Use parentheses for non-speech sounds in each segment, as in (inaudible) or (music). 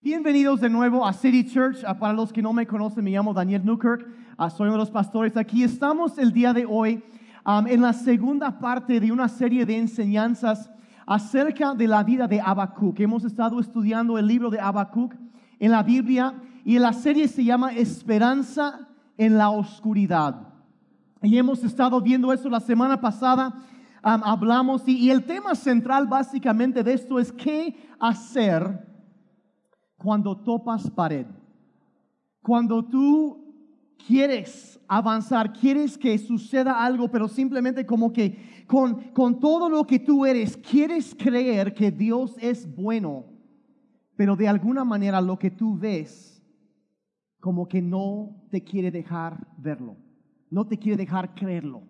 Bienvenidos de nuevo a City Church. Ah, Para los que no me conocen, me llamo Daniel Newkirk. Ah, soy uno de los pastores. Aquí estamos el día de hoy en la segunda parte de una serie de enseñanzas acerca de la vida de Habacuc. Hemos estado estudiando el libro de Habacuc en la Biblia y la serie se llama Esperanza en la Oscuridad. Y hemos estado viendo eso la semana pasada. am, hablamos y, y el tema central básicamente de esto es qué hacer cuando topas pared. Cuando tú quieres avanzar, quieres que suceda algo, pero simplemente como que con, con todo lo que tú eres, quieres creer que Dios es bueno, pero de alguna manera lo que tú ves como que no te quiere dejar verlo, no te quiere dejar creerlo.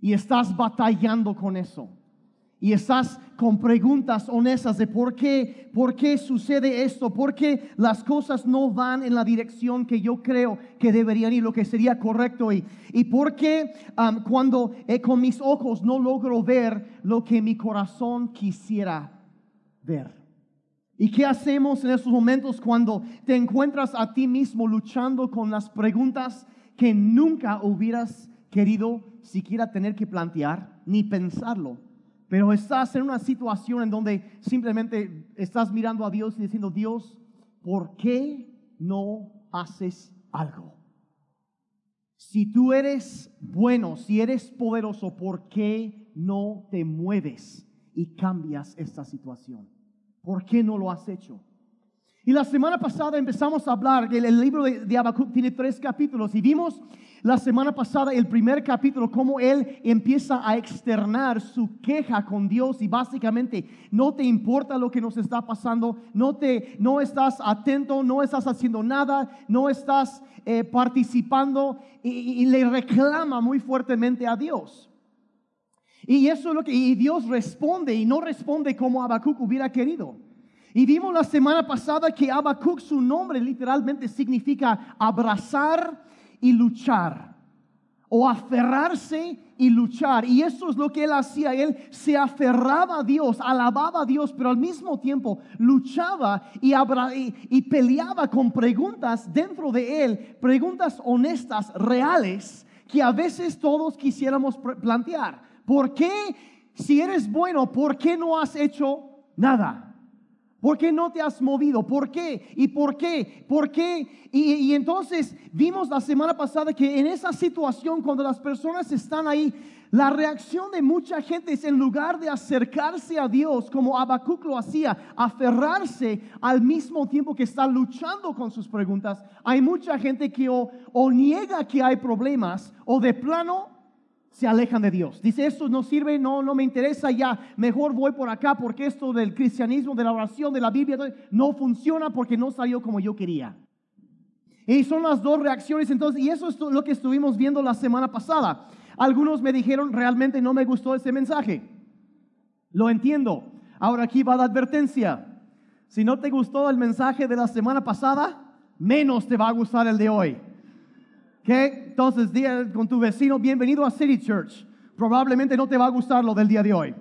Y estás batallando con eso. Y estás con preguntas honestas de por qué, por qué sucede esto, por qué las cosas no van en la dirección que yo creo que deberían ir, lo que sería correcto. Y, y por qué cuando eh, con mis ojos no logro ver lo que mi corazón quisiera ver. ¿Y qué hacemos en esos momentos cuando te encuentras a ti mismo luchando con las preguntas que nunca hubieras querido siquiera tener que plantear ni pensarlo? Pero estás en una situación en donde simplemente estás mirando a Dios y diciendo, Dios, ¿por qué no haces algo? Si tú eres bueno, si eres poderoso, ¿por qué no te mueves y cambias esta situación? ¿Por qué no lo has hecho? Y la semana pasada empezamos a hablar, el, el libro de, de Habacuc tiene tres capítulos y vimos la semana pasada el primer capítulo, cómo él empieza a externar su queja con Dios y básicamente no te importa lo que nos está pasando, no, te, no estás atento, no estás haciendo nada, no estás eh, participando y le reclama muy fuertemente a Dios. Y eso es lo que y Dios responde y no responde como Habacuc hubiera querido. Y vimos la semana pasada que Habacuc, su nombre literalmente significa abrazar y luchar. O aferrarse y luchar. Y eso es lo que él hacía. Él se aferraba a Dios, alababa a Dios, pero al mismo tiempo luchaba y, y- peleaba con preguntas dentro de él, preguntas honestas, reales, que a veces todos quisiéramos plantear. ¿Por qué, si eres bueno, por qué no has hecho nada? ¿Por qué no te has movido? ¿Por qué? ¿Y por qué? ¿Por qué? Y, entonces vimos la semana pasada que en esa situación, cuando las personas están ahí, la reacción de mucha gente es en lugar de acercarse a Dios como Habacuc lo hacía, aferrarse al mismo tiempo que está luchando con sus preguntas, hay mucha gente que o niega que hay problemas o de plano se alejan de Dios. Dice, esto no sirve, no, no me interesa, ya mejor voy por acá porque esto del cristianismo, de la oración, de la Biblia, no funciona porque no salió como yo quería. Y son las dos reacciones entonces, y eso es lo que estuvimos viendo la semana pasada. Algunos me dijeron, realmente no me gustó ese mensaje. Lo entiendo. Ahora aquí va la advertencia. Si no te gustó el mensaje de la semana pasada, menos te va a gustar el de hoy. ¿Ok? Entonces, di con tu vecino, bienvenido a City Church. Probablemente no te va a gustar lo del día de hoy.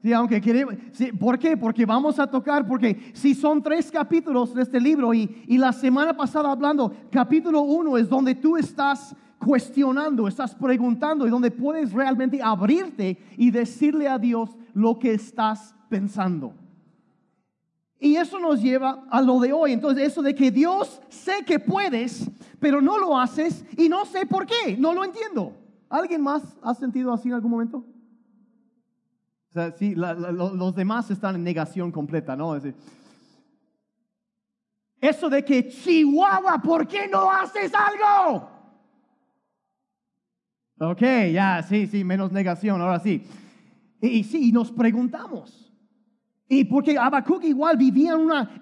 Sí, aunque queremos, sí, ¿Por qué? Porque vamos a tocar, porque si son tres capítulos de este libro y, y la semana pasada hablando, capítulo uno es donde tú estás cuestionando, estás preguntando y donde puedes realmente abrirte y decirle a Dios lo que estás pensando. Y eso nos lleva a lo de hoy. Entonces, eso de que Dios sé que puedes, pero no lo haces y no sé por qué, no lo entiendo. ¿Alguien más ha sentido así en algún momento? O sea, sí, los demás están en negación completa, ¿no? Eso de que Chihuahua, ¿por qué no haces algo? Ok, ya, sí, sí, menos negación, ahora sí. Y, y sí, nos preguntamos. Y porque Habacuc igual vivía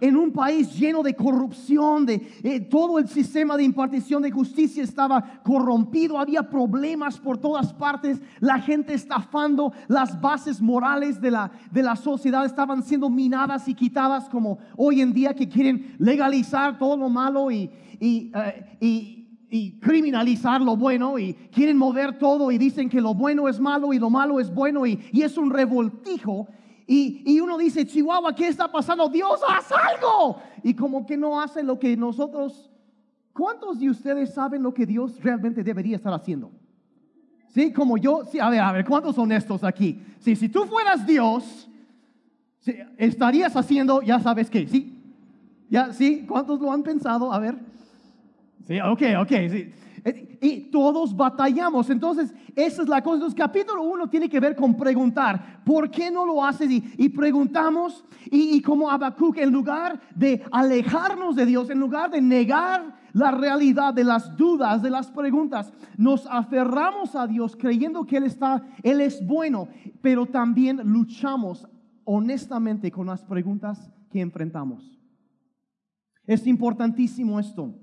en, un país lleno de corrupción, de eh, todo el sistema de impartición de justicia estaba corrompido, había problemas por todas partes, la gente estafando, las bases morales de la, de la sociedad estaban siendo minadas y quitadas como hoy en día que quieren legalizar todo lo malo y, y, eh, y criminalizar lo bueno y quieren mover todo y dicen que lo bueno es malo y lo malo es bueno y, y es un revoltijo. Y Y, uno dice, Chihuahua, ¿qué está pasando? Dios, haz algo. Y como que no hace lo que nosotros... ¿Cuántos de ustedes saben lo que Dios realmente debería estar haciendo? Sí, como yo, sí, a ver, a ver, ¿cuántos son estos aquí? Sí, si tú fueras Dios, sí, estarías haciendo, ya sabes qué, ¿sí? ¿Ya? ¿Sí? ¿Cuántos lo han pensado? A ver. Sí, ok, ok, sí. Y todos batallamos. Entonces, esa es la cosa. Entonces, capítulo 1 tiene que ver con preguntar, ¿por qué no lo haces? Y, y preguntamos, y, y como Habacuc, en lugar de alejarnos de Dios, en lugar de negar la realidad de las dudas, de las preguntas, nos aferramos a Dios creyendo que Él está, Él es bueno, pero también luchamos honestamente con las preguntas que enfrentamos. Es importantísimo esto.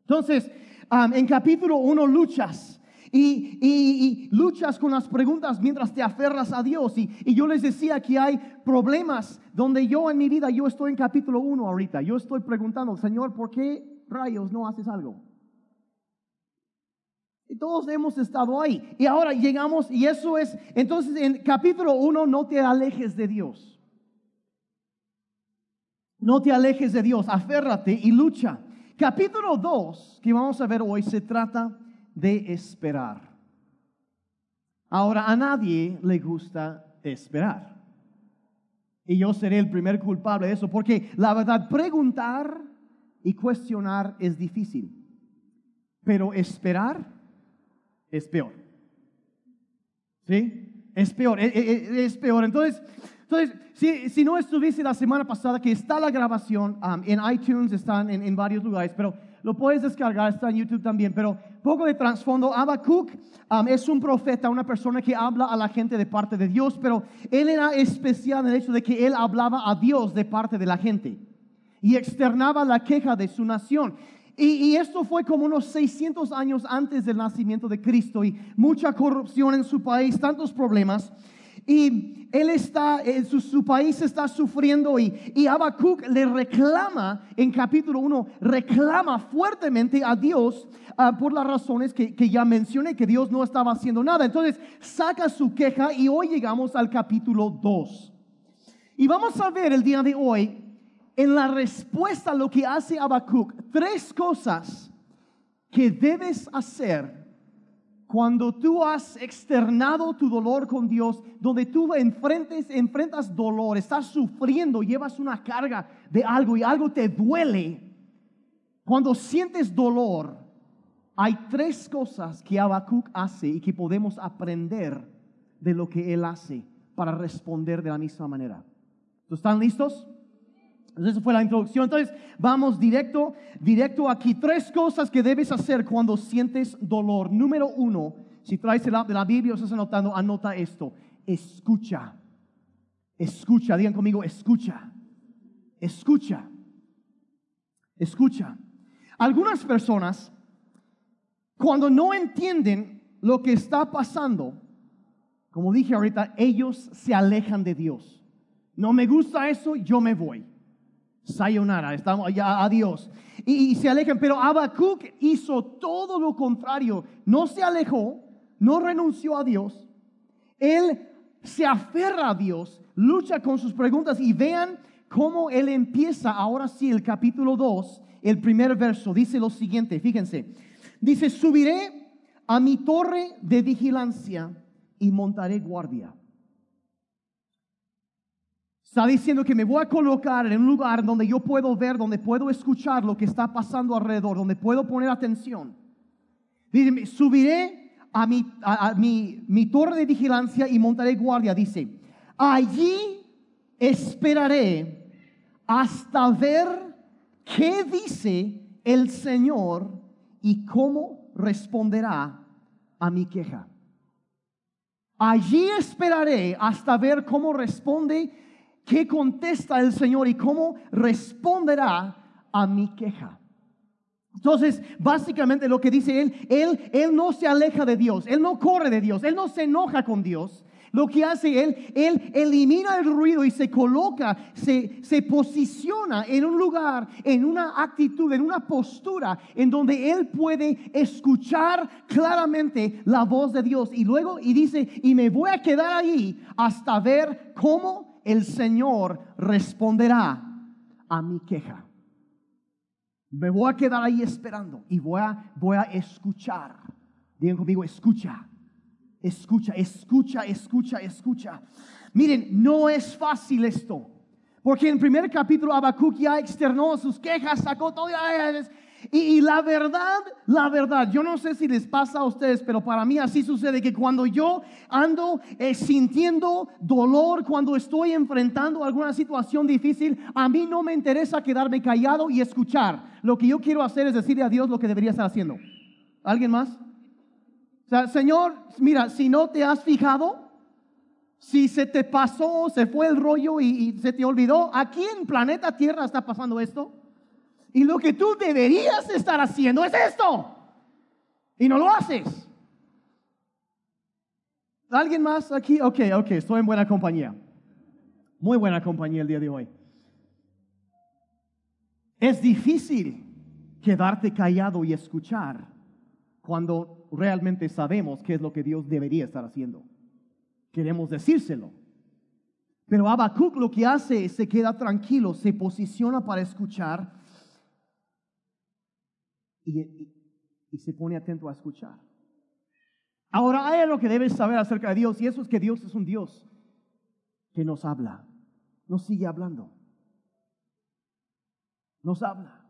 Entonces, en capítulo 1 luchas. Y, luchas con las preguntas mientras te aferras a Dios. Y, y yo les decía que hay problemas donde yo en mi vida, yo estoy en capítulo 1 ahorita. Yo estoy preguntando, Señor, ¿por qué rayos no haces algo? Y todos hemos estado ahí. Y ahora llegamos, y eso es, entonces en capítulo 1 no te alejes de Dios. No te alejes de Dios, aférrate y lucha. Capítulo 2, que vamos a ver hoy, se trata de esperar. Ahora, a nadie le gusta esperar. Y yo seré el primer culpable de eso, porque la verdad, preguntar y cuestionar es difícil. Pero esperar es peor. ¿Sí? Es peor, es, es- es peor. Entonces, entonces si, si no estuviste la semana pasada, que está la grabación um, en iTunes, están en, en varios lugares, pero lo puedes descargar, está en YouTube también. Pero poco de trasfondo, Habacuc um, es un profeta, una persona que habla a la gente de parte de Dios, pero él era especial en el hecho de que él hablaba a Dios de parte de la gente y externaba la queja de su nación. Y, y esto fue como unos 600 años antes del nacimiento de Cristo y mucha corrupción en su país, tantos problemas. Y él está, eh, su, su país está sufriendo y, y le reclama en capítulo 1, reclama fuertemente a Dios ah, por las razones que, que ya mencioné, que Dios no estaba haciendo nada. Entonces saca su queja y hoy llegamos al capítulo 2. Y vamos a ver el día de hoy, en la respuesta a lo que hace Habacuc, tres cosas que debes hacer cuando tú has externado tu dolor con Dios, donde tú enfrentes, enfrentas dolor, estás sufriendo, llevas una carga de algo y algo te duele. Cuando sientes dolor, hay tres cosas que Habacuc hace y que podemos aprender de lo que él hace para responder de la misma manera. ¿Están listos? Entonces, esa fue la introducción. Entonces, vamos directo, directo aquí. Tres cosas que debes hacer cuando sientes dolor. Número uno, si traes el app de la Biblia o estás anotando, anota esto. Escucha. Escucha, digan conmigo, escucha. Escucha. Escucha. Algunas personas, cuando no entienden lo que está pasando, como dije ahorita, ellos se alejan de Dios. No me gusta eso, yo me voy. Sayonara, estamos ya, adiós. Y, y se alejan, pero Habacuc hizo todo lo contrario. No se alejó, no renunció a Dios. Él se aferra a Dios, lucha con sus preguntas y vean cómo él empieza ahora sí el capítulo 2, el primer verso. Dice lo siguiente, fíjense. Dice, subiré a mi torre de vigilancia y montaré guardia. Está diciendo que me voy a colocar en un lugar donde yo puedo ver, donde puedo escuchar lo que está pasando alrededor, donde puedo poner atención. Dice, subiré a mi, a- mi, mi torre de vigilancia y montaré guardia. Dice, allí esperaré hasta ver qué dice el Señor y cómo responderá a mi queja. Allí esperaré hasta ver cómo responde, qué contesta el Señor y cómo responderá a mi queja. Entonces, básicamente lo que dice él, él, él no se aleja de Dios, él no corre de Dios, él no se enoja con Dios. Lo que hace él, él elimina el ruido y se coloca, se, se posiciona en un lugar, en una actitud, en una postura en donde él puede escuchar claramente la voz de Dios. Y luego, y dice, y me voy a quedar ahí hasta ver cómo el Señor responderá a mi queja. Me voy a quedar ahí esperando y voy a, voy a escuchar. Digan conmigo, escucha, escucha, escucha, escucha, escucha. Miren, no es fácil esto. Porque en el primer capítulo Habacuc ya externó sus quejas, sacó todo. Y, y, la verdad, la verdad, yo no sé si les pasa a ustedes, pero para mí así sucede que cuando yo ando eh, sintiendo dolor, cuando estoy enfrentando alguna situación difícil, a mí no me interesa quedarme callado y escuchar. Lo que yo quiero hacer es decirle a Dios lo que debería estar haciendo. ¿Alguien más? O sea, Señor, mira, si no te has fijado, si se te pasó, se fue el rollo y, se te olvidó, aquí en planeta Tierra está pasando esto. Y lo que tú deberías estar haciendo es esto. Y no lo haces. ¿Alguien más aquí? Ok, ok, estoy en buena compañía. Muy buena compañía el día de hoy. Es difícil quedarte callado y escuchar cuando realmente sabemos qué es lo que Dios debería estar haciendo queremos decírselo. Pero Habacuc lo que hace es se queda tranquilo, se posiciona para escuchar y, se pone atento a escuchar. Ahora hay algo que debes saber acerca de Dios y eso es que Dios es un Dios que nos habla, nos sigue hablando, nos habla.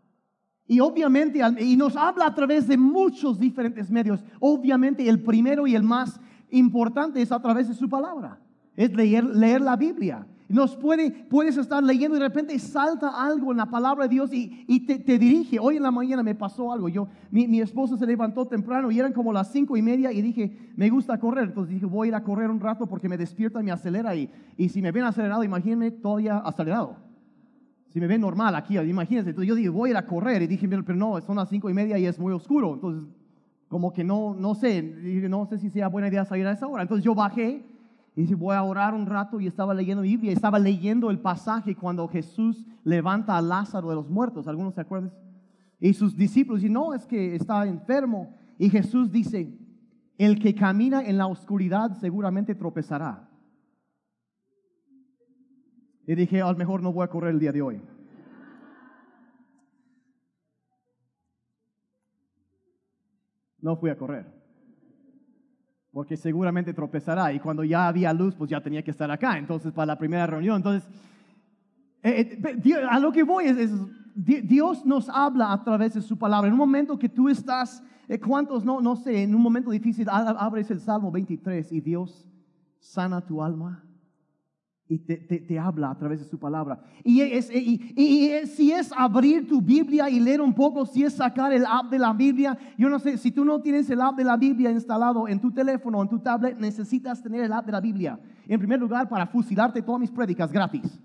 Y obviamente, y nos habla a través de muchos diferentes medios. Obviamente el primero y el más importante es a través de su palabra. Es leer, leer la Biblia. Nos puede, puedes estar leyendo y de repente salta algo en la palabra de Dios y, te, dirige. Hoy en la mañana me pasó algo. Yo, mi, mi esposo se levantó temprano y eran como las cinco y media y dije, me gusta correr. Entonces dije, voy a ir a correr un rato porque me despierta y me acelera. Y, y si me ven acelerado, imagínense todavía acelerado. Si me ven normal aquí, imagínense. Entonces yo dije, voy a ir a correr. Y dije, pero no, son las cinco y media y es muy oscuro. Entonces como que no, no sé, no sé si sea buena idea salir a esa hora. Entonces yo bajé y dije, voy a orar un rato y estaba leyendo Biblia, estaba leyendo el pasaje cuando Jesús levanta a Lázaro de los muertos, ¿algunos se acuerdan? Y sus discípulos dicen, no, es que está enfermo. Y Jesús dice, el que camina en la oscuridad seguramente tropezará. Y dije, a lo mejor no voy a correr el día de hoy. no fui a correr. Porque seguramente tropezará y cuando ya había luz, pues ya tenía que estar acá. Entonces, para la primera reunión, entonces, eh, eh, a lo que voy es, Dios nos habla a través de su palabra. En un momento que tú estás, eh, ¿cuántos no, no sé, en un momento difícil abres el Salmo 23 y Dios sana tu alma? Y te, habla a través de su palabra. Y, es, y, si es abrir tu Biblia y leer un poco, si es sacar el app de la Biblia, yo no sé, si tú no tienes el app de la Biblia instalado en tu teléfono en tu tablet, necesitas tener el app de la Biblia. En primer lugar, para fusilarte todas mis prédicas gratis.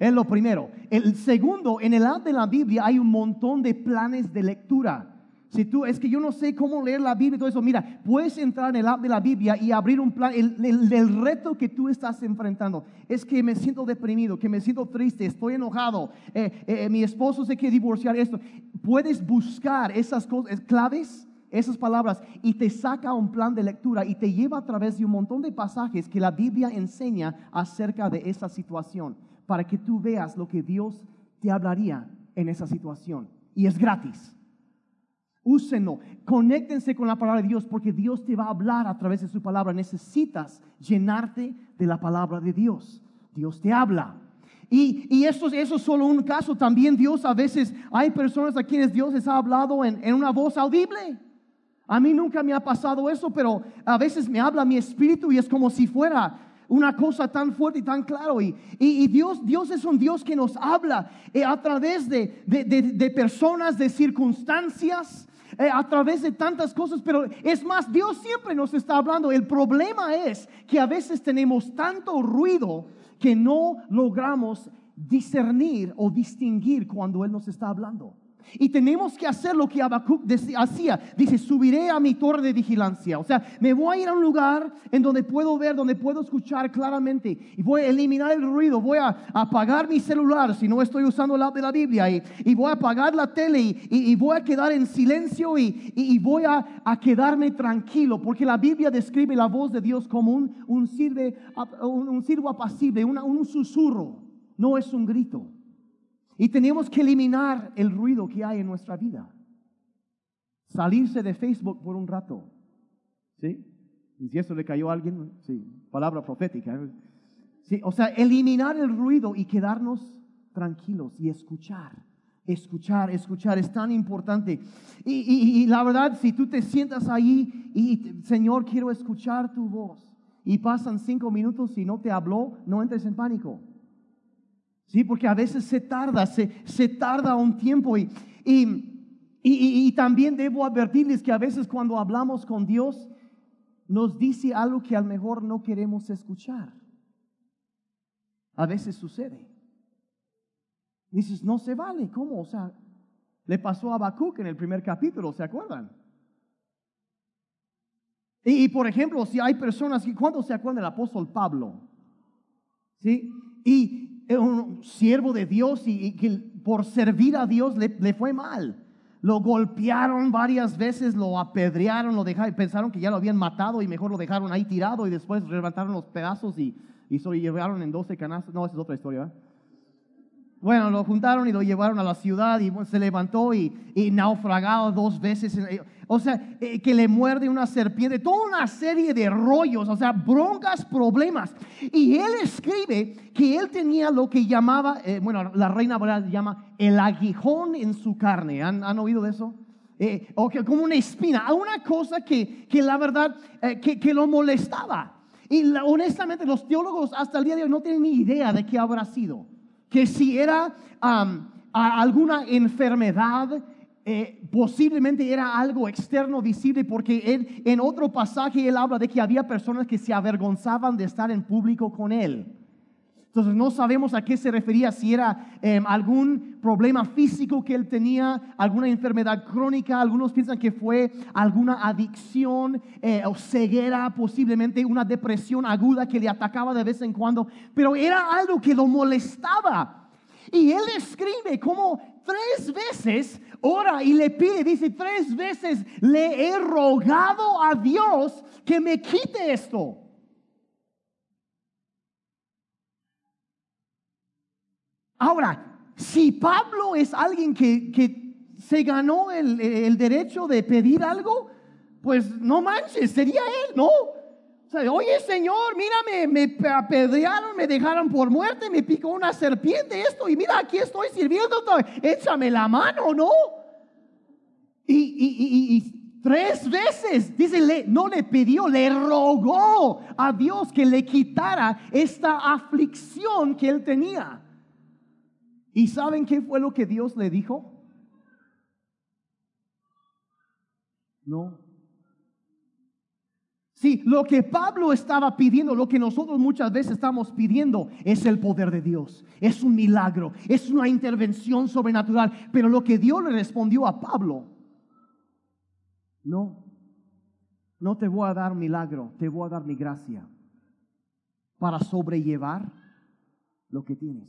Es lo primero. El segundo, en el app de la Biblia hay un montón de planes de lectura. Si tú, es que yo no sé cómo leer la Biblia y todo eso, mira, puedes entrar en el app de la Biblia y abrir un plan. El, reto que tú estás enfrentando es que me siento deprimido, que me siento triste, estoy enojado, eh, eh, mi esposo se quiere divorciar, esto. Puedes buscar esas cosas, claves, esas palabras, y te saca un plan de lectura y te lleva a través de un montón de pasajes que la Biblia enseña acerca de esa situación, para que tú veas lo que Dios te hablaría en esa situación. Y es gratis. Úsenlo, conéctense con la palabra de Dios porque Dios te va a hablar a través de su palabra. Necesitas llenarte de la palabra de Dios. Dios te habla. Y, y eso, eso, es solo un caso. También Dios a veces, hay personas a quienes Dios les ha hablado en, en una voz audible. A mí nunca me ha pasado eso, pero a veces me habla mi espíritu y es como si fuera una cosa tan fuerte y tan claro. Y, y, Dios, Dios es un Dios que nos habla eh, a través de, de, de, personas, de circunstancias, a través de tantas cosas, pero es más, Dios siempre nos está hablando. El problema es que a veces tenemos tanto ruido que no logramos discernir o distinguir cuando Él nos está hablando. Y tenemos que hacer lo que Habacuc hacía. Dice, subiré a mi torre de vigilancia. O sea, me voy a ir a un lugar en donde puedo ver, donde puedo escuchar claramente. Y voy a eliminar el ruido. Voy a apagar mi celular si no estoy usando la de la Biblia. Y, y voy a apagar la tele y, y- y voy a quedar en silencio y, voy a, a quedarme tranquilo. Porque la Biblia describe la voz de Dios como un, un, sirve, un, un silbo apacible, una- un susurro. No es un grito. Y tenemos que eliminar el ruido que hay en nuestra vida. Salirse de Facebook por un rato. ¿Sí? Y si eso le cayó a alguien, sí, palabra profética. ¿eh? Sí, o sea, eliminar el ruido y quedarnos tranquilos y escuchar. Escuchar, escuchar es tan importante. Y, y- y la verdad, si tú te sientas ahí y, Señor, quiero escuchar tu voz, y pasan cinco minutos y no te habló, no entres en pánico. Sí, porque a veces se tarda, se, se tarda un tiempo y, y, y- también debo advertirles que a veces cuando hablamos con Dios nos dice algo que a lo mejor no queremos escuchar. A veces sucede. Dices, no se vale, ¿cómo? O sea, le pasó a Habacuc en el primer capítulo, ¿se acuerdan? Y, por ejemplo, si hay personas, que- ¿cuántos se acuerdan del apóstol Pablo? ¿Sí? Y un siervo de Dios y, que por servir a Dios le, le fue mal. Lo golpearon varias veces, lo apedrearon, lo dejaron, pensaron que ya lo habían matado y mejor lo dejaron ahí tirado y después levantaron los pedazos y, y se lo llevaron en 12 canastas. No, esa es otra historia. ¿verdad? Bueno, lo juntaron y lo llevaron a la ciudad y se levantó y, y naufragado dos veces. O sea, eh, que le muerde una serpiente, toda una serie de rollos, o sea, broncas, problemas. Y él escribe que él tenía lo que llamaba, eh, bueno, la reina Valera llama el aguijón en su carne. ¿Han, han oído de eso? Eh, o que como una espina, una cosa que, que la verdad, que, que lo molestaba. Y honestamente los teólogos hasta el día de hoy no tienen ni idea de qué habrá sido que si era alguna enfermedad, eh, posiblemente era algo externo visible, porque él, en otro pasaje él habla de que había personas que se avergonzaban de estar en público con él. Entonces no sabemos a qué se refería, si era em, algún problema físico que él tenía, alguna enfermedad crónica, algunos piensan que fue alguna adicción eh, o ceguera, posiblemente una depresión aguda que le atacaba de vez en cuando, pero era algo que lo molestaba. Y él escribe como tres veces, ora y le pide, dice, tres veces le he rogado a Dios que me quite esto. Ahora, si Pablo es alguien que, que se ganó el, el derecho de pedir algo, pues no manches, sería él, ¿no? Oye Señor, mírame, me apedrearon, me dejaron por muerte, me picó una serpiente, esto, y mira, aquí estoy sirviendo, échame la mano, ¿no? Y, y- tres veces, dice, no le pidió, le rogó a Dios que le quitara esta aflicción que él tenía. ¿Y saben qué fue lo que Dios le dijo? No. Sí, lo que Pablo estaba pidiendo, lo que nosotros muchas veces estamos pidiendo, es el poder de Dios. Es un milagro, es una intervención sobrenatural. Pero lo que Dios le respondió a Pablo, no, no te voy a dar milagro, te voy a dar mi gracia para sobrellevar lo que tienes.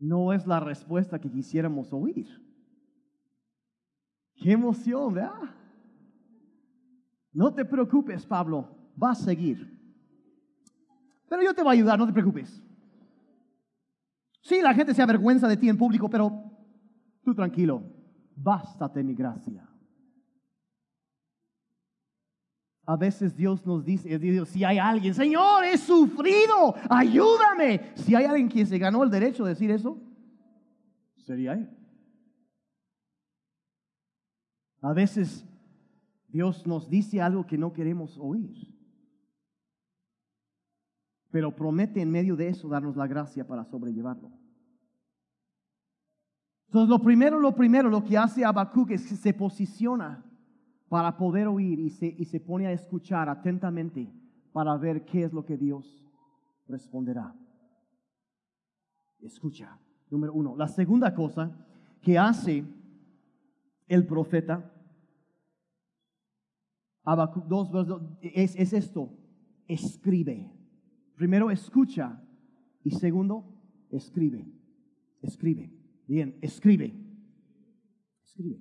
no es la respuesta que quisiéramos oír. Qué emoción, ¿verdad? No te preocupes, Pablo, va a seguir. Pero yo te voy a ayudar, no te preocupes. Sí, la gente se avergüenza de ti en público, pero tú tranquilo, bástate mi gracia. A veces Dios nos dice, Dios, si hay alguien, Señor, he sufrido, ayúdame. Si hay alguien que se ganó el derecho de decir eso, sería Él. A veces Dios nos dice algo que no queremos oír, pero promete en medio de eso darnos la gracia para sobrellevarlo. Entonces, lo primero, lo primero, lo que hace Habacuc es que se posiciona para poder oír y se, y se pone a escuchar atentamente para ver qué es lo que Dios responderá. Escucha, número uno. La segunda cosa que hace el profeta, Habacuc 2, es, es esto, escribe. Primero escucha y segundo, escribe. Escribe. Bien, escribe. Escribe.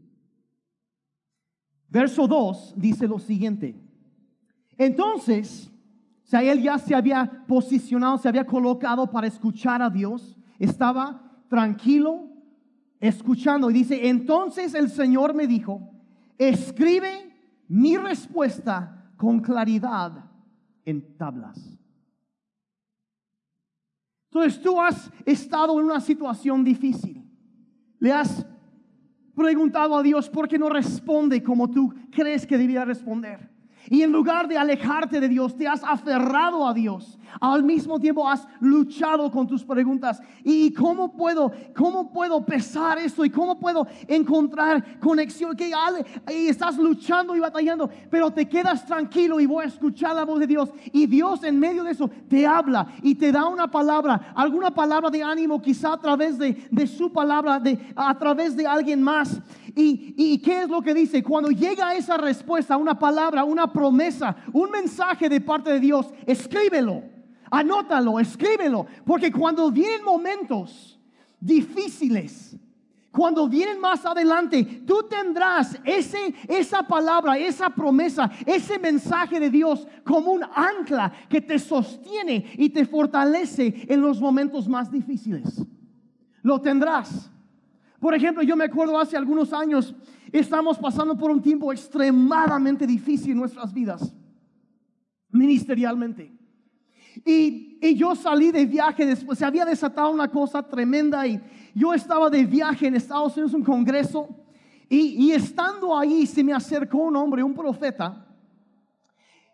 Verso 2 dice lo siguiente. Entonces, o sea, él ya se había posicionado, se había colocado para escuchar a Dios, estaba tranquilo escuchando y dice, entonces el Señor me dijo, escribe mi respuesta con claridad en tablas. Entonces tú has estado en una situación difícil. Le has preguntado a Dios por qué no responde como tú crees que debía responder. Y en lugar de alejarte de Dios, te has aferrado a Dios. Al mismo tiempo has luchado con tus preguntas. ¿Y cómo puedo, cómo puedo pesar esto? ¿Y cómo puedo encontrar conexión? Que estás luchando y batallando, pero te quedas tranquilo y voy a escuchar la voz de Dios. Y Dios en medio de eso te habla y te da una palabra, alguna palabra de ánimo, quizá a través de, de su palabra, de, a través de alguien más. ¿Y, qué es lo que dice? Cuando llega esa respuesta, una palabra, una promesa, un mensaje de parte de Dios, escríbelo, anótalo, escríbelo, porque cuando vienen momentos difíciles, cuando vienen más adelante, tú tendrás ese, esa palabra, esa promesa, ese mensaje de Dios como un ancla que te sostiene y te fortalece en los momentos más difíciles. Lo tendrás. Por ejemplo, yo me acuerdo hace algunos años, estamos pasando por un tiempo extremadamente difícil en nuestras vidas, ministerialmente. Y, yo salí de viaje después, se había desatado una cosa tremenda y yo estaba de viaje en Estados Unidos, un congreso, y, y estando ahí se me acercó un hombre, un profeta,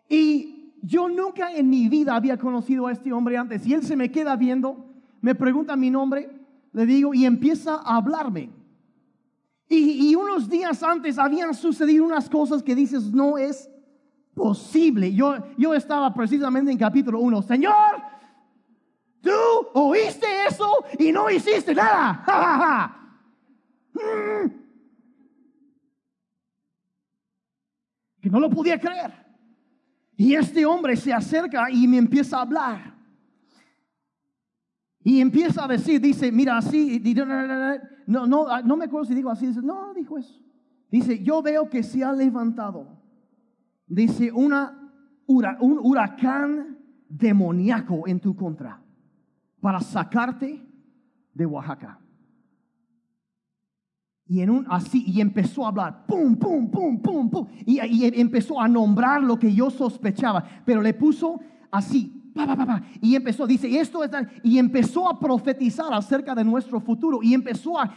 y yo nunca en mi vida había conocido a este hombre antes, y él se me queda viendo, me pregunta mi nombre, le digo, y empieza a hablarme. Y, unos días antes habían sucedido unas cosas que dices, no es posible. Yo, yo estaba precisamente en capítulo 1, Señor, tú oíste eso y no hiciste nada. (laughs) Que no lo podía creer. Y este hombre se acerca y me empieza a hablar. Y empieza a decir, dice, mira así, no, no, ah, no me acuerdo si digo así, dice, no, dijo eso. Dice, yo veo que se ha levantado, dice, un huracán demoníaco en tu contra para sacarte de Oaxaca. Y en un así, y empezó a hablar, pum, pum, pum, pum, pum, y, y empezó a nombrar lo que yo sospechaba, pero le puso así, y empezó, dice, y esto es, y empezó a profetizar acerca de nuestro futuro y empezó a,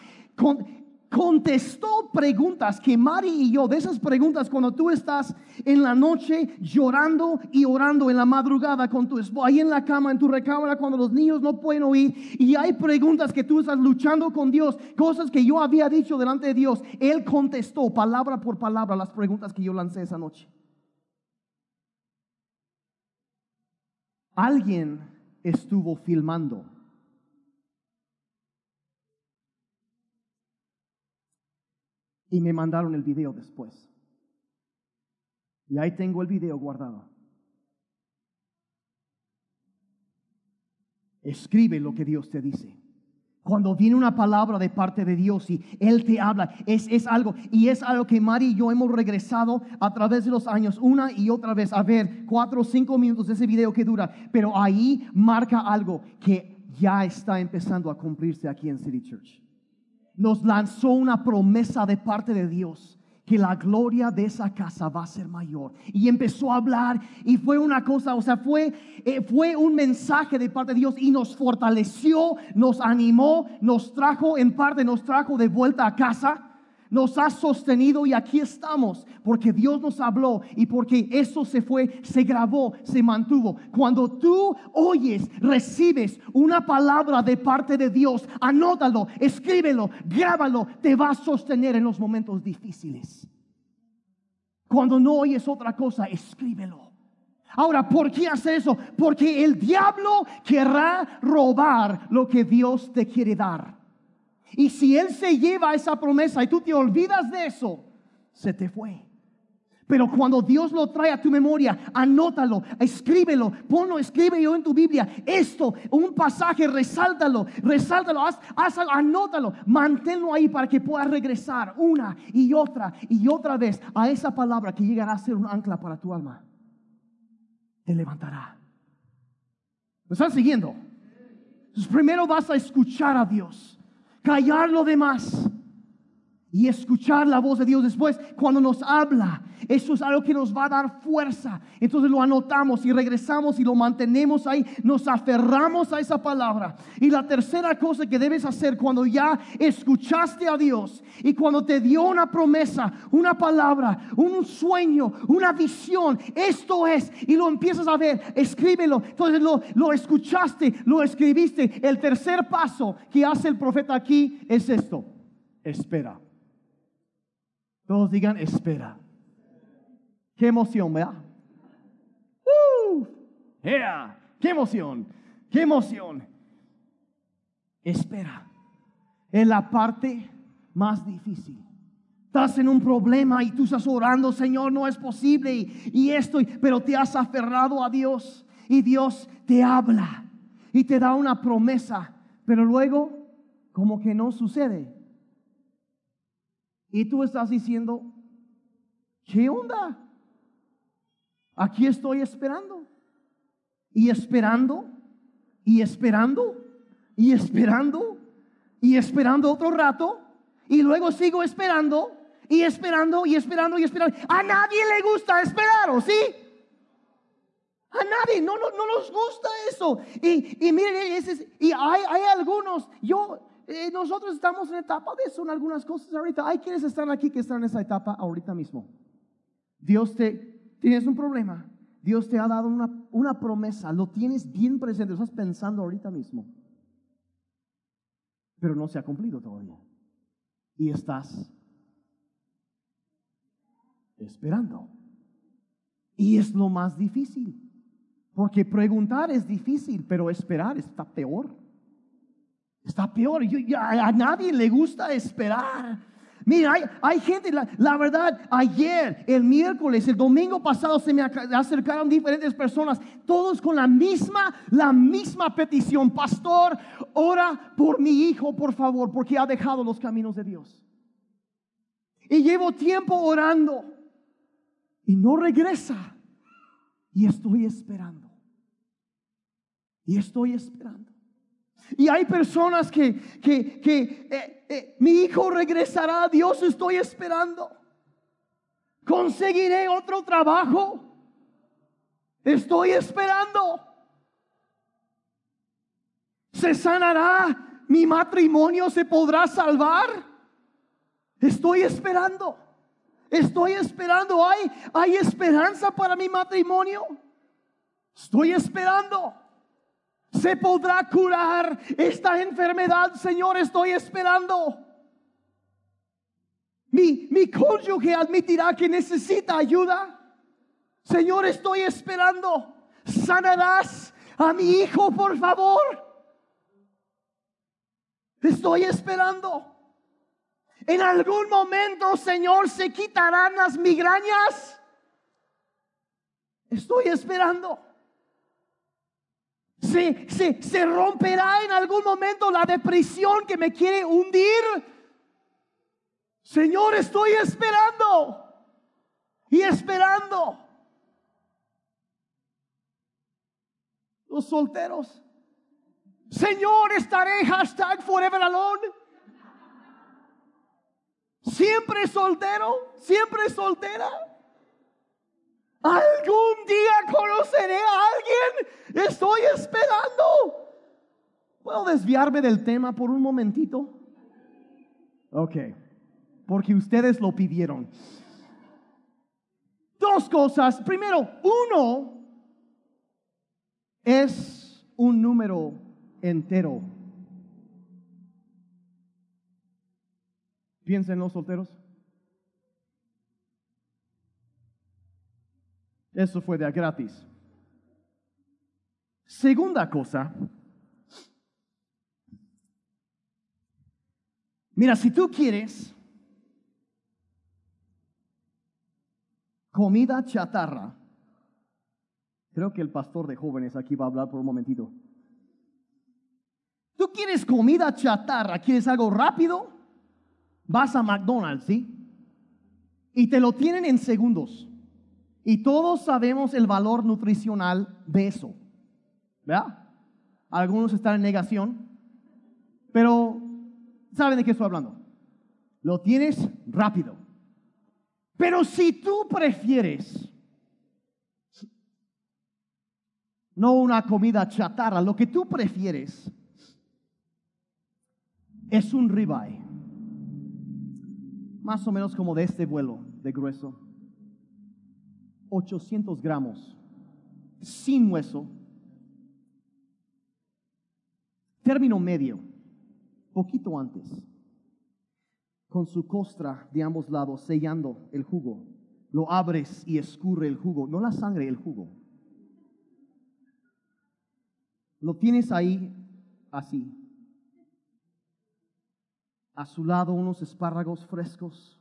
contestó preguntas que Mari y yo, de esas preguntas cuando tú estás en la noche llorando y orando en la madrugada con tu esposo, ahí en la cama, en tu recámara, cuando los niños no pueden oír, y hay preguntas que tú estás luchando con Dios, cosas que yo había dicho delante de Dios, Él contestó palabra por palabra las preguntas que yo lancé esa noche. Alguien estuvo filmando. Y me mandaron el video después. Y ahí tengo el video guardado. Escribe lo que Dios te dice. Cuando viene una palabra de parte de Dios y Él te habla, es, es algo, y es algo que Mari y yo hemos regresado a través de los años una y otra vez a ver cuatro o cinco minutos de ese video que dura, pero ahí marca algo que ya está empezando a cumplirse aquí en City Church. Nos lanzó una promesa de parte de Dios que la gloria de esa casa va a ser mayor. Y empezó a hablar y fue una cosa, o sea, fue, eh, fue un mensaje de parte de Dios y nos fortaleció, nos animó, nos trajo, en parte nos trajo de vuelta a casa nos ha sostenido y aquí estamos porque Dios nos habló y porque eso se fue, se grabó, se mantuvo. Cuando tú oyes, recibes una palabra de parte de Dios, anótalo, escríbelo, grábalo, te va a sostener en los momentos difíciles. Cuando no oyes otra cosa, escríbelo. Ahora, ¿por qué hacer eso? Porque el diablo querrá robar lo que Dios te quiere dar. Y si Él se lleva esa promesa y tú te olvidas de eso, se te fue. Pero cuando Dios lo trae a tu memoria, anótalo, escríbelo, ponlo, escríbelo en tu Biblia. Esto, un pasaje, resáltalo, resáltalo, haz, anótalo, manténlo ahí para que puedas regresar una y otra y otra vez a esa palabra que llegará a ser un ancla para tu alma. Te levantará. ¿Me están siguiendo? Entonces, primero vas a escuchar a Dios, callar lo demás y escuchar la voz de Dios después cuando nos habla. Eso es algo que nos va a dar fuerza. Entonces lo anotamos y regresamos y lo mantenemos ahí. Nos aferramos a esa palabra. Y la tercera cosa que debes hacer cuando ya escuchaste a Dios y cuando te dio una promesa, una palabra, un sueño, una visión, esto es, y lo empiezas a ver, escríbelo. Entonces lo, lo escuchaste, lo escribiste. El tercer paso que hace el profeta aquí es esto. Espera. Todos digan, espera. Qué emoción, ¿verdad? ¡Uh! Yeah. ¡Qué emoción! ¡Qué emoción! Espera. Es la parte más difícil. Estás en un problema y tú estás orando, Señor, no es posible y, y esto, pero te has aferrado a Dios y Dios te habla y te da una promesa, pero luego como que no sucede. Y tú estás diciendo, ¿qué onda? Aquí estoy esperando. Y esperando, y esperando, y esperando, y esperando otro rato. Y luego sigo esperando, y esperando, y esperando, y esperando. A nadie le gusta esperar, ¿o sí? A nadie, no, no, no nos gusta eso. Y, y miren, y hay, hay algunos, yo eh, nosotros estamos en etapa de eso en algunas cosas ahorita. Hay quienes están aquí que están en esa etapa ahorita mismo. Dios te, tienes un problema. Dios te ha dado una, una promesa. Lo tienes bien presente. Lo estás pensando ahorita mismo. Pero no se ha cumplido todavía. Y estás esperando. Y es lo más difícil. Porque preguntar es difícil, pero esperar está peor. Está peor. a nadie le gusta esperar. Mira, hay, gente, la, verdad, ayer, el miércoles, el domingo pasado se me acercaron diferentes personas, todos con la misma, la misma petición. Pastor, ora por mi hijo, por favor, porque ha dejado los caminos de Dios. Y llevo tiempo orando y no regresa. Y estoy esperando. Y estoy esperando. Y hay personas que, que, que eh, eh, mi hijo regresará a Dios, estoy esperando. Conseguiré otro trabajo. Estoy esperando. ¿Se sanará mi matrimonio? ¿Se podrá salvar? Estoy esperando. Estoy esperando. ¿Hay, hay esperanza para mi matrimonio? Estoy esperando se podrá curar esta enfermedad, Señor, estoy esperando. Mi, mi cónyuge admitirá que necesita ayuda. Señor, estoy esperando. Sanarás a mi hijo, por favor. Estoy esperando. En algún momento, Señor, se quitarán las migrañas. Estoy esperando. Se, se, romperá en algún momento la depresión que me quiere hundir. Señor, estoy esperando y esperando. Los solteros. Señor, estaré hashtag forever alone. Siempre soltero, siempre soltera. Algún día conoceré a alguien. Estoy esperando. ¿Puedo desviarme del tema por un momentito? Ok, porque ustedes lo pidieron. Dos cosas. Primero, uno es un número entero. Piensen los solteros. Eso fue de gratis. Segunda cosa. Mira, si tú quieres comida chatarra, creo que el pastor de jóvenes aquí va a hablar por un momentito. Tú quieres comida chatarra, quieres algo rápido, vas a McDonald's, ¿sí? Y te lo tienen en segundos. Y todos sabemos el valor nutricional de eso. ¿Verdad? Algunos están en negación, pero ¿saben de qué estoy hablando? Lo tienes rápido. Pero si tú prefieres no una comida chatarra, lo que tú prefieres es un ribeye, más o menos como de este vuelo de grueso, 800 gramos, sin hueso, término medio, poquito antes, con su costra de ambos lados sellando el jugo. Lo abres y escurre el jugo, no la sangre, el jugo. Lo tienes ahí así. A su lado unos espárragos frescos.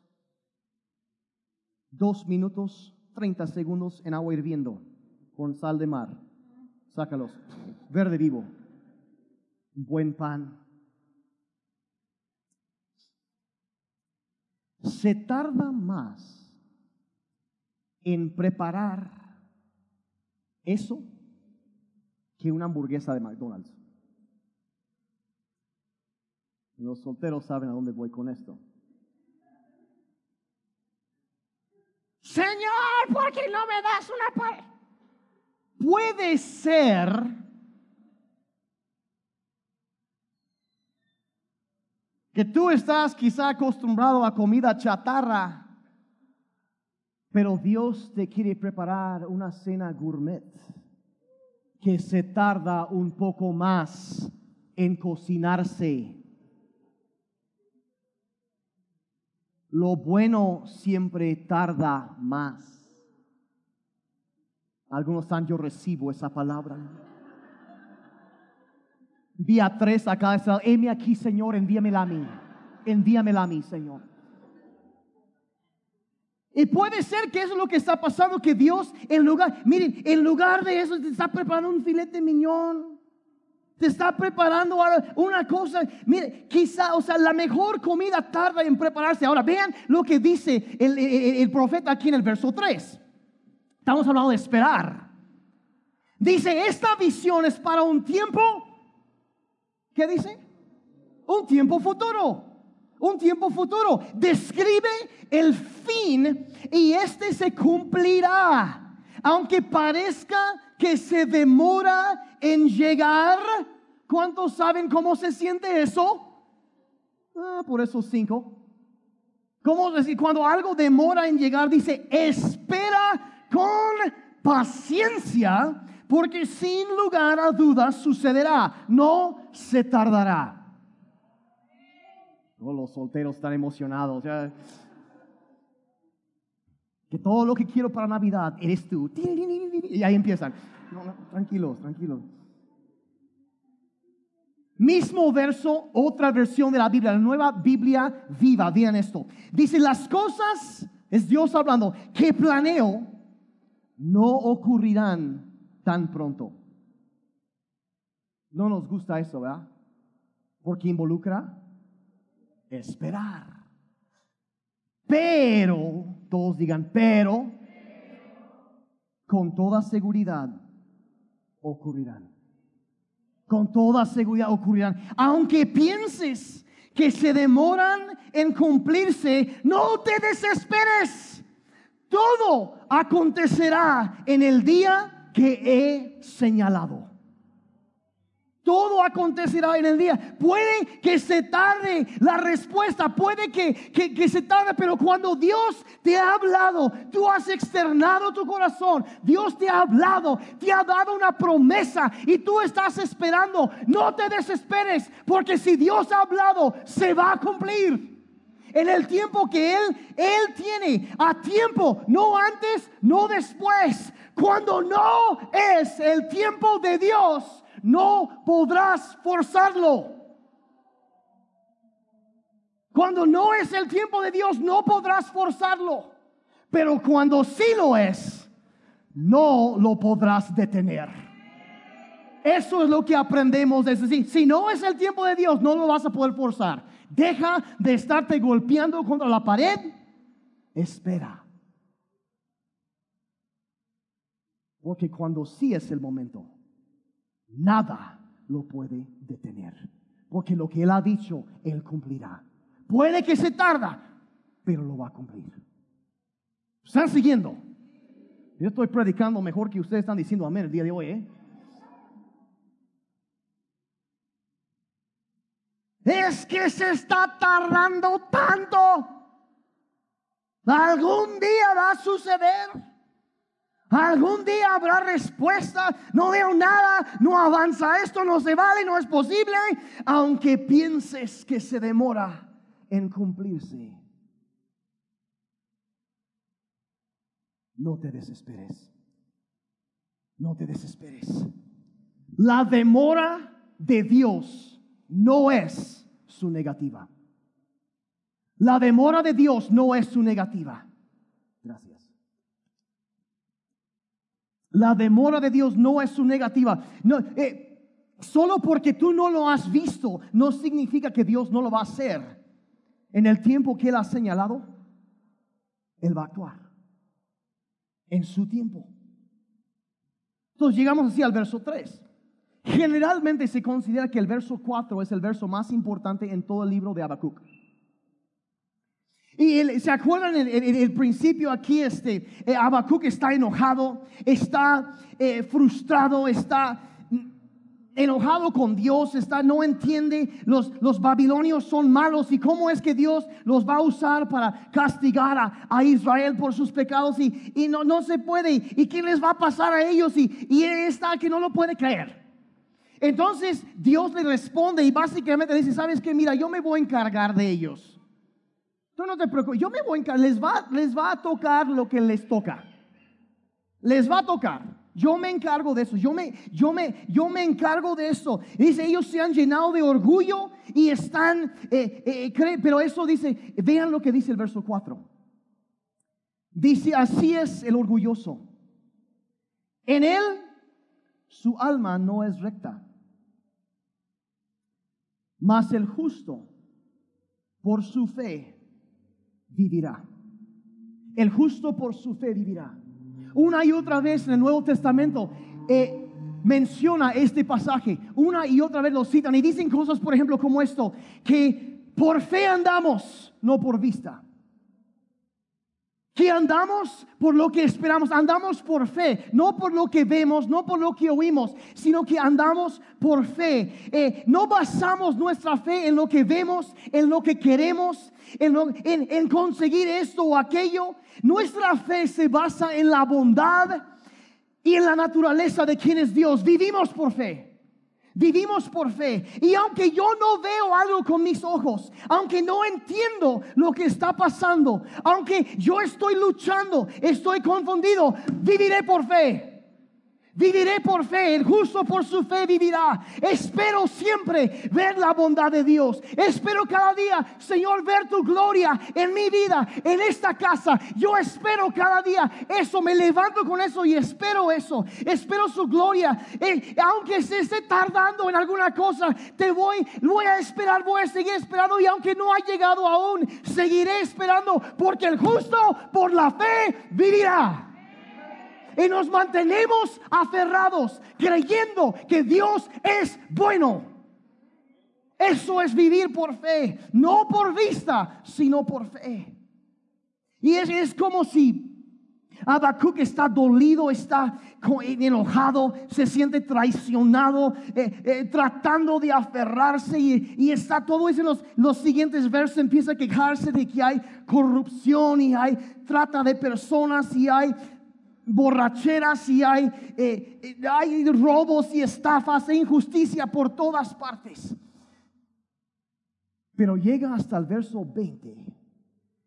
Dos minutos, treinta segundos en agua hirviendo con sal de mar. Sácalos. Verde vivo buen pan. Se tarda más en preparar eso que una hamburguesa de McDonald's. Los solteros saben a dónde voy con esto. Señor, ¿por qué no me das una... Puede ser que tú estás quizá acostumbrado a comida chatarra, pero Dios te quiere preparar una cena gourmet que se tarda un poco más en cocinarse. Lo bueno siempre tarda más. Algunos están, yo recibo esa palabra. Vía tres acá, heme aquí, Señor, envíamela a mí. Envíamela a mí, Señor. Y puede ser que eso es lo que está pasando, que Dios en lugar, miren, en lugar de eso está preparando un filete miñón. Te está preparando una cosa, mire, quizá, o sea, la mejor comida tarda en prepararse. Ahora, vean lo que dice el, el profeta aquí en el verso 3. Estamos hablando de esperar. Dice, esta visión es para un tiempo ¿Qué dice? Un tiempo futuro. Un tiempo futuro. Describe el fin y este se cumplirá. Aunque parezca que se demora en llegar. ¿Cuántos saben cómo se siente eso? Ah, por esos cinco. ¿Cómo decir? Cuando algo demora en llegar, dice, espera con paciencia porque sin lugar a dudas sucederá, no se tardará. Todos los solteros están emocionados. Que todo lo que quiero para Navidad eres tú. Y ahí empiezan. tranquilos, tranquilos. Mismo verso, otra versión de la Biblia, la nueva Biblia viva. Vean esto. Dice, las cosas, es Dios hablando, que planeo no ocurrirán tan pronto. No nos gusta eso, ¿verdad? Porque involucra esperar. Pero, todos digan, pero, con toda seguridad ocurrirán. Con toda seguridad ocurrirán. Aunque pienses que se demoran en cumplirse, no te desesperes. Todo acontecerá en el día que he señalado. Todo acontecerá en el día. Puede que se tarde la respuesta, puede que, que, se tarde, pero cuando Dios te ha hablado, tú has externado tu corazón, Dios te ha hablado, te ha dado una promesa y tú estás esperando. No te desesperes, porque si Dios ha hablado, se va a cumplir en el tiempo que Él, Él tiene, a tiempo, no antes, no después. Cuando no es el tiempo de Dios, no podrás forzarlo. Cuando no es el tiempo de Dios, no podrás forzarlo. Pero cuando sí lo es, no lo podrás detener. Eso es lo que aprendemos. Es decir, si no es el tiempo de Dios, no lo vas a poder forzar. Deja de estarte golpeando contra la pared. Espera. Porque cuando sí es el momento, nada lo puede detener. Porque lo que Él ha dicho, Él cumplirá. Puede que se tarda, pero lo va a cumplir. ¿Están siguiendo? Yo estoy predicando mejor que ustedes están diciendo amén el día de hoy. ¿eh? Es que se está tardando tanto. Algún día va a suceder. Algún día habrá respuesta. No veo nada. No avanza esto. No se vale. No es posible. Aunque pienses que se demora en cumplirse. No te desesperes. No te desesperes. La demora de Dios no es su negativa. La demora de Dios no es su negativa. La demora de Dios no es su negativa. No, eh, solo porque tú no lo has visto no significa que Dios no lo va a hacer. En el tiempo que Él ha señalado, Él va a actuar. En su tiempo. Entonces llegamos así al verso 3. Generalmente se considera que el verso 4 es el verso más importante en todo el libro de Habacuc. Y se acuerdan en el, principio aquí, este, eh, Habacuc está enojado, está eh, frustrado, está enojado con Dios, está, no entiende, los, los babilonios son malos y cómo es que Dios los va a usar para castigar a, Israel por sus pecados y, y, no, no se puede. ¿Y qué les va a pasar a ellos? Y, y él está que no lo puede creer. Entonces Dios le responde y básicamente dice, ¿sabes qué? Mira, yo me voy a encargar de ellos. Tú no te preocupes, yo me voy a encargar, les va, les va a tocar lo que les toca. Les va a tocar. Yo me encargo de eso. Yo me, yo me, yo me encargo de eso. Dice, ellos se han llenado de orgullo y están, eh, eh, pero eso dice, vean lo que dice el verso 4. Dice, así es el orgulloso. En él su alma no es recta. Mas el justo, por su fe, vivirá. El justo por su fe vivirá. Una y otra vez en el Nuevo Testamento eh, menciona este pasaje. Una y otra vez lo citan y dicen cosas, por ejemplo, como esto, que por fe andamos, no por vista que andamos por lo que esperamos, andamos por fe, no por lo que vemos, no por lo que oímos, sino que andamos por fe. Eh, no basamos nuestra fe en lo que vemos, en lo que queremos, en, en conseguir esto o aquello. Nuestra fe se basa en la bondad y en la naturaleza de quien es Dios. Vivimos por fe. Vivimos por fe. Y aunque yo no veo algo con mis ojos, aunque no entiendo lo que está pasando, aunque yo estoy luchando, estoy confundido, viviré por fe. Viviré por fe, el justo por su fe vivirá. Espero siempre ver la bondad de Dios. Espero cada día, Señor, ver tu gloria en mi vida, en esta casa. Yo espero cada día eso, me levanto con eso y espero eso. Espero su gloria. Eh, aunque se esté tardando en alguna cosa, te voy, voy a esperar, voy a seguir esperando. Y aunque no ha llegado aún, seguiré esperando porque el justo por la fe vivirá y nos mantenemos aferrados, creyendo que Dios es bueno. Eso es vivir por fe, no por vista, sino por fe. Y es, es como si Habacuc está dolido, está enojado, se siente traicionado, eh, eh, tratando de aferrarse y, está todo eso en los, los, siguientes versos, empieza a quejarse de que hay corrupción y hay trata de personas y hay borracheras y hay, eh, eh, hay robos y estafas e injusticia por todas partes. Pero llega hasta el verso 20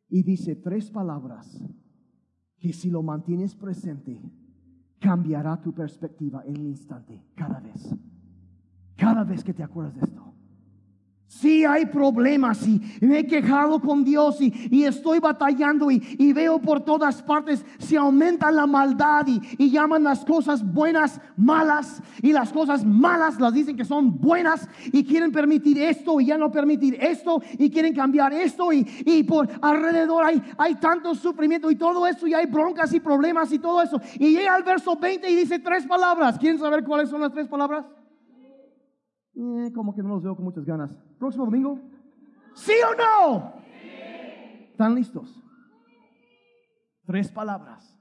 y dice tres palabras que si lo mantienes presente, cambiará tu perspectiva en un instante, cada vez. Cada vez que te acuerdas de esto. Si hay problemas y me he quejado con Dios y, estoy batallando y, veo por todas partes se aumenta la maldad y, llaman las cosas buenas malas y las cosas malas las dicen que son buenas y quieren permitir esto y ya no permitir esto y quieren cambiar esto y, por alrededor hay, hay tanto sufrimiento y todo eso y hay broncas y problemas y todo eso. Y llega al verso 20 y dice tres palabras. ¿Quieren saber cuáles son las tres palabras? Eh, como que no los veo con muchas ganas. Próximo domingo. ¿Sí o no? ¿Están listos? Tres palabras.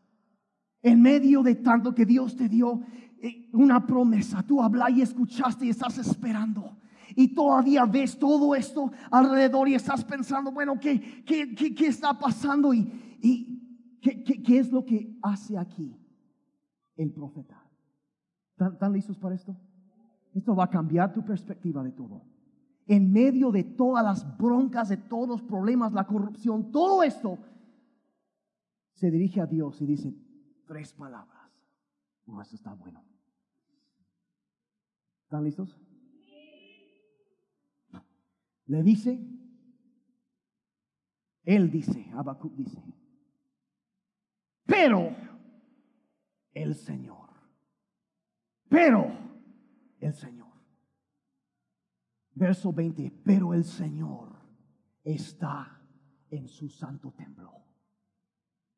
En medio de tanto que Dios te dio eh, una promesa, tú hablas y escuchaste y estás esperando. Y todavía ves todo esto alrededor y estás pensando, bueno, ¿qué, qué, qué, está pasando? ¿Y, y ¿qué, qué, es lo que hace aquí el profeta? ¿Están listos para esto? Esto va a cambiar tu perspectiva de todo. En medio de todas las broncas, de todos los problemas, la corrupción, todo esto, se dirige a Dios y dice tres palabras. Oh, esto está bueno. ¿Están listos? Le dice, él dice, Habacuc dice, pero el Señor, pero el Señor. Verso 20, pero el Señor está en su santo templo.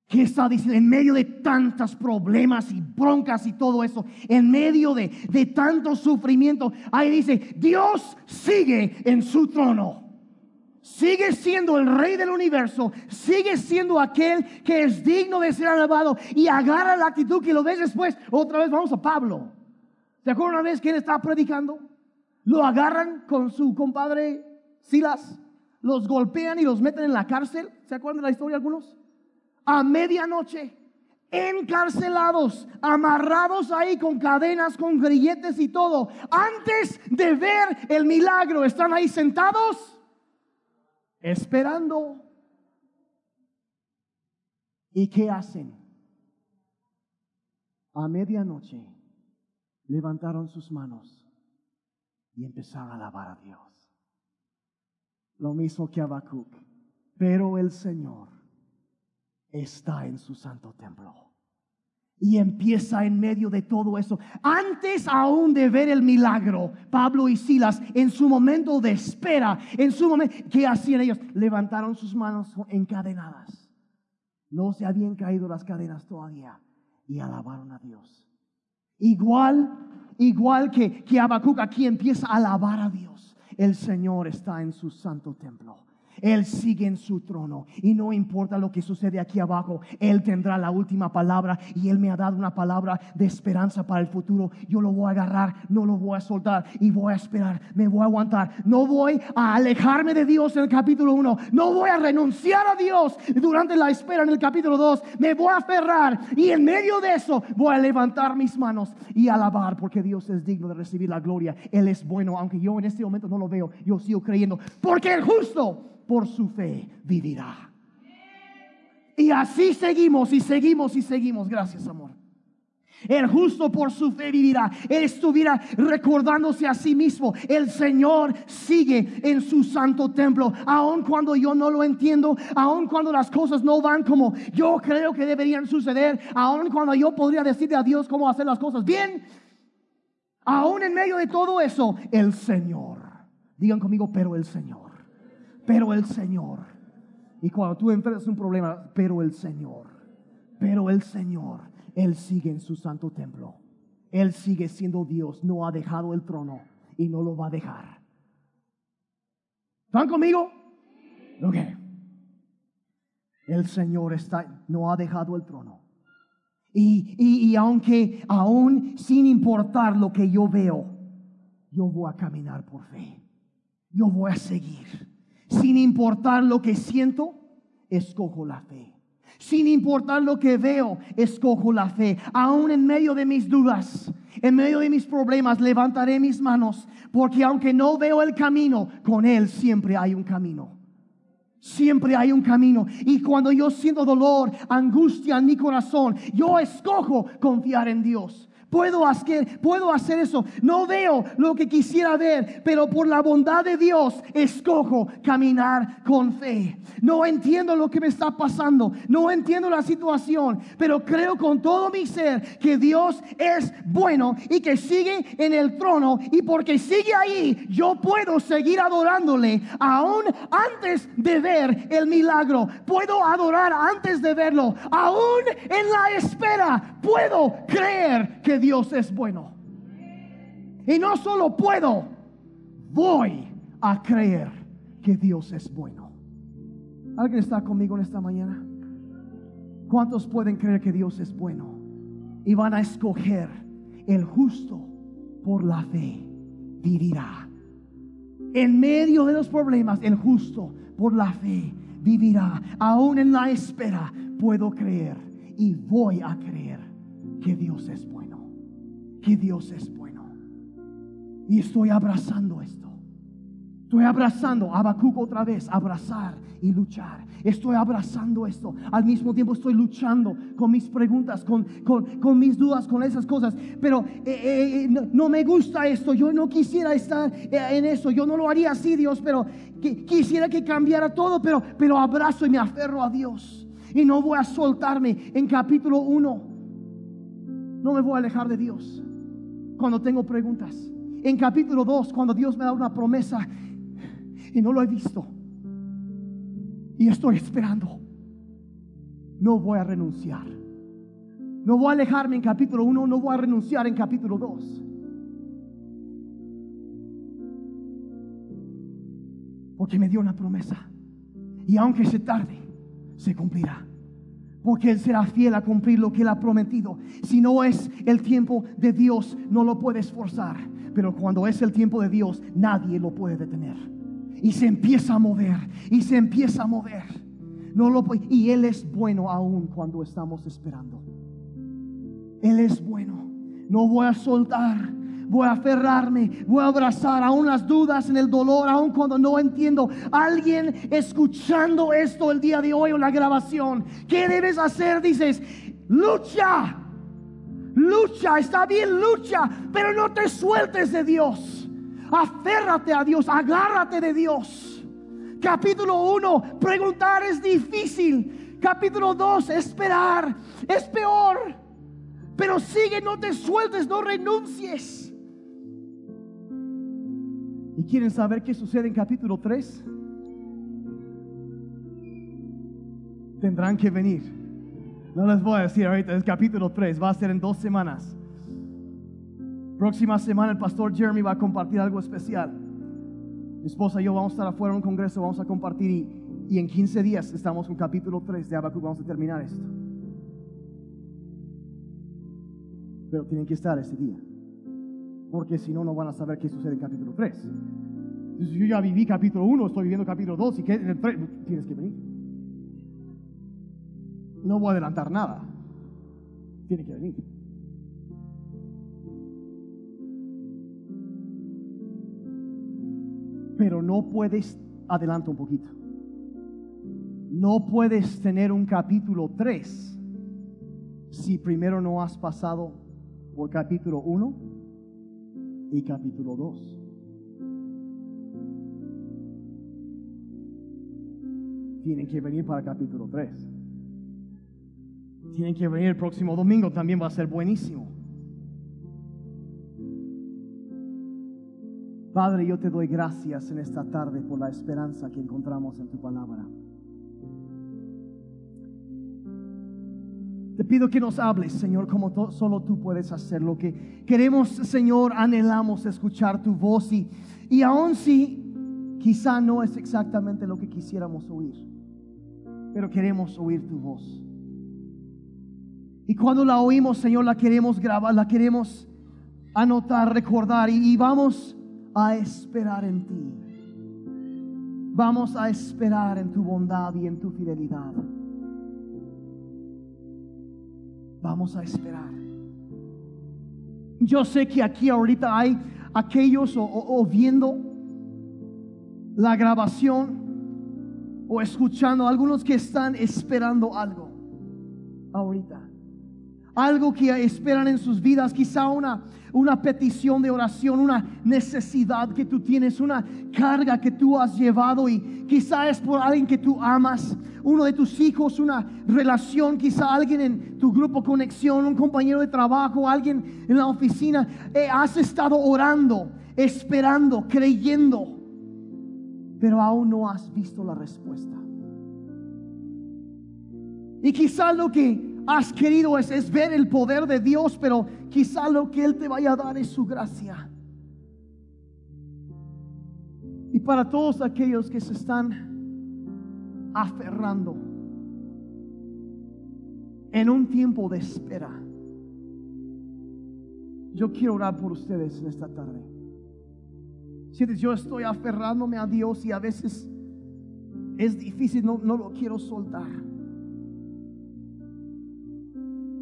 ¿Qué está diciendo? En medio de tantos problemas y broncas y todo eso, en medio de, de tanto sufrimiento, ahí dice, Dios sigue en su trono. Sigue siendo el rey del universo, sigue siendo aquel que es digno de ser alabado y agarra la actitud que lo ves después. Otra vez vamos a Pablo. ¿Se acuerdan una vez que él estaba predicando? Lo agarran con su compadre Silas, los golpean y los meten en la cárcel. ¿Se acuerdan de la historia algunos? A medianoche, encarcelados, amarrados ahí con cadenas, con grilletes y todo. Antes de ver el milagro, están ahí sentados esperando. ¿Y qué hacen? A medianoche levantaron sus manos y empezaron a alabar a Dios. Lo mismo que Habacuc. Pero el Señor está en su santo templo. Y empieza en medio de todo eso. Antes aún de ver el milagro, Pablo y Silas, en su momento de espera, en su momento, ¿qué hacían ellos? Levantaron sus manos encadenadas. No se habían caído las cadenas todavía y alabaron a Dios. Igual, igual que, que aquí empieza a alabar a Dios. El Señor está en su santo templo. Él sigue en su trono y no importa lo que sucede aquí abajo, Él tendrá la última palabra y Él me ha dado una palabra de esperanza para el futuro. Yo lo voy a agarrar, no lo voy a soltar y voy a esperar, me voy a aguantar. No voy a alejarme de Dios en el capítulo 1, no voy a renunciar a Dios durante la espera en el capítulo 2, me voy a aferrar y en medio de eso voy a levantar mis manos y alabar porque Dios es digno de recibir la gloria. Él es bueno, aunque yo en este momento no lo veo, yo sigo creyendo porque el justo por su fe vivirá. Y así seguimos y seguimos y seguimos. Gracias, amor. El justo por su fe vivirá. Él estuviera recordándose a sí mismo. El Señor sigue en su santo templo. Aun cuando yo no lo entiendo, aun cuando las cosas no van como yo creo que deberían suceder, aun cuando yo podría decirle a Dios cómo hacer las cosas bien, aún en medio de todo eso, el Señor. Digan conmigo, pero el Señor pero el Señor. Y cuando tú enfrentas un problema, pero el Señor, pero el Señor, Él sigue en su santo templo. Él sigue siendo Dios, no ha dejado el trono y no lo va a dejar. ¿Están conmigo? Ok. El Señor está, no ha dejado el trono. Y, y, y aunque aún sin importar lo que yo veo, yo voy a caminar por fe. Yo voy a seguir sin importar lo que siento, escojo la fe. Sin importar lo que veo, escojo la fe. Aún en medio de mis dudas, en medio de mis problemas, levantaré mis manos, porque aunque no veo el camino, con Él siempre hay un camino. Siempre hay un camino. Y cuando yo siento dolor, angustia en mi corazón, yo escojo confiar en Dios. Puedo hacer, puedo hacer eso. No veo lo que quisiera ver, pero por la bondad de Dios escojo caminar con fe. No entiendo lo que me está pasando, no entiendo la situación, pero creo con todo mi ser que Dios es bueno y que sigue en el trono y porque sigue ahí, yo puedo seguir adorándole aún antes de ver el milagro. Puedo adorar antes de verlo, aún en la espera. Puedo creer que Dios es bueno. Y no solo puedo, voy a creer que Dios es bueno. ¿Alguien está conmigo en esta mañana? ¿Cuántos pueden creer que Dios es bueno? Y van a escoger el justo por la fe vivirá. En medio de los problemas, el justo por la fe vivirá. Aún en la espera puedo creer y voy a creer que Dios es bueno que Dios es bueno. Y estoy abrazando esto. Estoy abrazando Habacuc otra vez, abrazar y luchar. Estoy abrazando esto. Al mismo tiempo estoy luchando con mis preguntas, con, con, mis dudas, con esas cosas. Pero eh, eh, eh, no, me gusta esto. Yo no quisiera estar en eso. Yo no lo haría así, Dios. Pero quisiera que cambiara todo. Pero, pero abrazo y me aferro a Dios. Y no voy a soltarme en capítulo 1. No me voy a alejar de Dios cuando tengo preguntas. En capítulo 2, cuando Dios me da una promesa y no lo he visto. Y estoy esperando. No voy a renunciar. No voy a alejarme en capítulo 1, no voy a renunciar en capítulo 2. Porque me dio una promesa. Y aunque se tarde, se cumplirá porque Él será fiel a cumplir lo que Él ha prometido. Si no es el tiempo de Dios, no lo puedes forzar. Pero cuando es el tiempo de Dios, nadie lo puede detener. Y se empieza a mover, y se empieza a mover. No lo y Él es bueno aún cuando estamos esperando. Él es bueno. No voy a soltar voy a aferrarme, voy a abrazar aún las dudas en el dolor, aún cuando no entiendo. Alguien escuchando esto el día de hoy o la grabación, ¿qué debes hacer? Dices, lucha, lucha, está bien, lucha, pero no te sueltes de Dios. Aférrate a Dios, agárrate de Dios. Capítulo 1, preguntar es difícil. Capítulo 2, esperar es peor. Pero sigue, no te sueltes, no renuncies. ¿Y quieren saber qué sucede en capítulo 3? Tendrán que venir. No les voy a decir ahorita, es capítulo 3, va a ser en dos semanas. Próxima semana el pastor Jeremy va a compartir algo especial. Mi esposa y yo vamos a estar afuera en un congreso, vamos a compartir y, en 15 días estamos en capítulo 3 de Habacuc, vamos a terminar esto. Pero tienen que estar ese día porque si no, no van a saber qué sucede en capítulo 3. Entonces, yo ya viví capítulo 1, estoy viviendo capítulo 2 y que en el 3 tienes que venir. No voy a adelantar nada. Tiene que venir. Pero no puedes, adelanta un poquito. No puedes tener un capítulo 3 si primero no has pasado por capítulo 1 y capítulo 2. Tienen que venir para capítulo 3. Tienen que venir el próximo domingo, también va a ser buenísimo. Padre, yo te doy gracias en esta tarde por la esperanza que encontramos en tu palabra. Pido que nos hables, Señor, como solo tú puedes hacer lo que queremos, Señor, anhelamos escuchar tu voz y, y aun si quizá no es exactamente lo que quisiéramos oír, pero queremos oír tu voz. Y cuando la oímos, Señor, la queremos grabar, la queremos anotar, recordar y vamos a esperar en ti. Vamos a esperar en tu bondad y en tu fidelidad. Vamos a esperar. Yo sé que aquí ahorita hay aquellos o, viendo la grabación o escuchando, algunos que están esperando algo ahorita. Algo que esperan en sus vidas, quizá una, una petición de oración, una necesidad que tú tienes, una carga que tú has llevado y quizá es por alguien que tú amas, uno de tus hijos, una relación, quizá alguien en tu grupo conexión, un compañero de trabajo, alguien en la oficina. Eh, has estado orando, esperando, creyendo pero aún no has visto la respuesta. Y quizá lo que has querido es, ver el poder de Dios, pero quizá lo que Él te vaya a dar es su gracia. Y para todos aquellos que se están aferrando en un tiempo de espera, yo quiero orar por ustedes en esta tarde. Sientes, yo estoy aferrándome a Dios y a veces es difícil, no, no lo quiero soltar.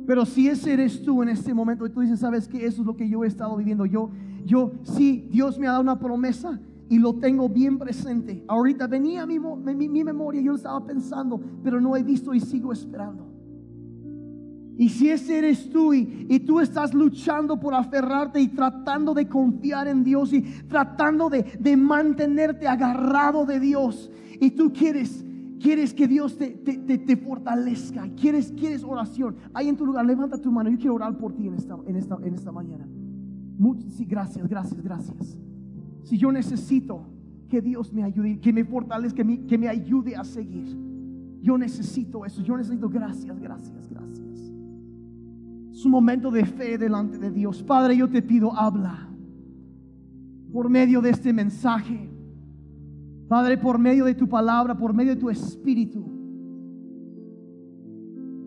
Pero si ese eres tú en este momento y tú dices, sabes que eso es lo que yo he estado viviendo, yo, yo, sí, Dios me ha dado una promesa y lo tengo bien presente. Ahorita venía mi, mi, mi memoria, yo lo estaba pensando, pero no he visto y sigo esperando. Y si ese eres tú y, tú estás luchando por aferrarte y tratando de confiar en Dios y tratando de, mantenerte agarrado de Dios y tú quieres, quieres que Dios te, te, fortalezca, quieres, quieres oración, ahí en tu lugar, levanta tu mano, yo quiero orar por ti en esta, en esta, en esta mañana. sí, gracias, gracias, gracias. Si yo necesito que Dios me ayude, que me fortalezca, que me, que me ayude a seguir. Yo necesito eso, yo necesito gracias, gracias, gracias. Es un momento de fe delante de Dios. Padre, yo te pido, habla por medio de este mensaje. Padre, por medio de tu palabra, por medio de tu espíritu.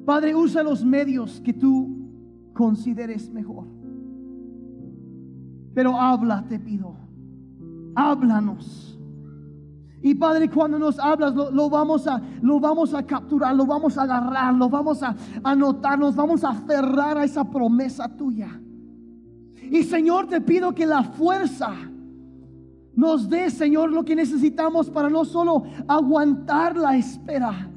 Padre, usa los medios que tú consideres mejor. Pero habla, te pido. Háblanos. Y Padre, cuando nos hablas, lo, vamos a, lo vamos a capturar, lo vamos a agarrar, lo vamos a anotar, nos vamos a aferrar a esa promesa tuya. Y Señor, te pido que la fuerza nos dé, Señor, lo que necesitamos para no solo aguantar la espera,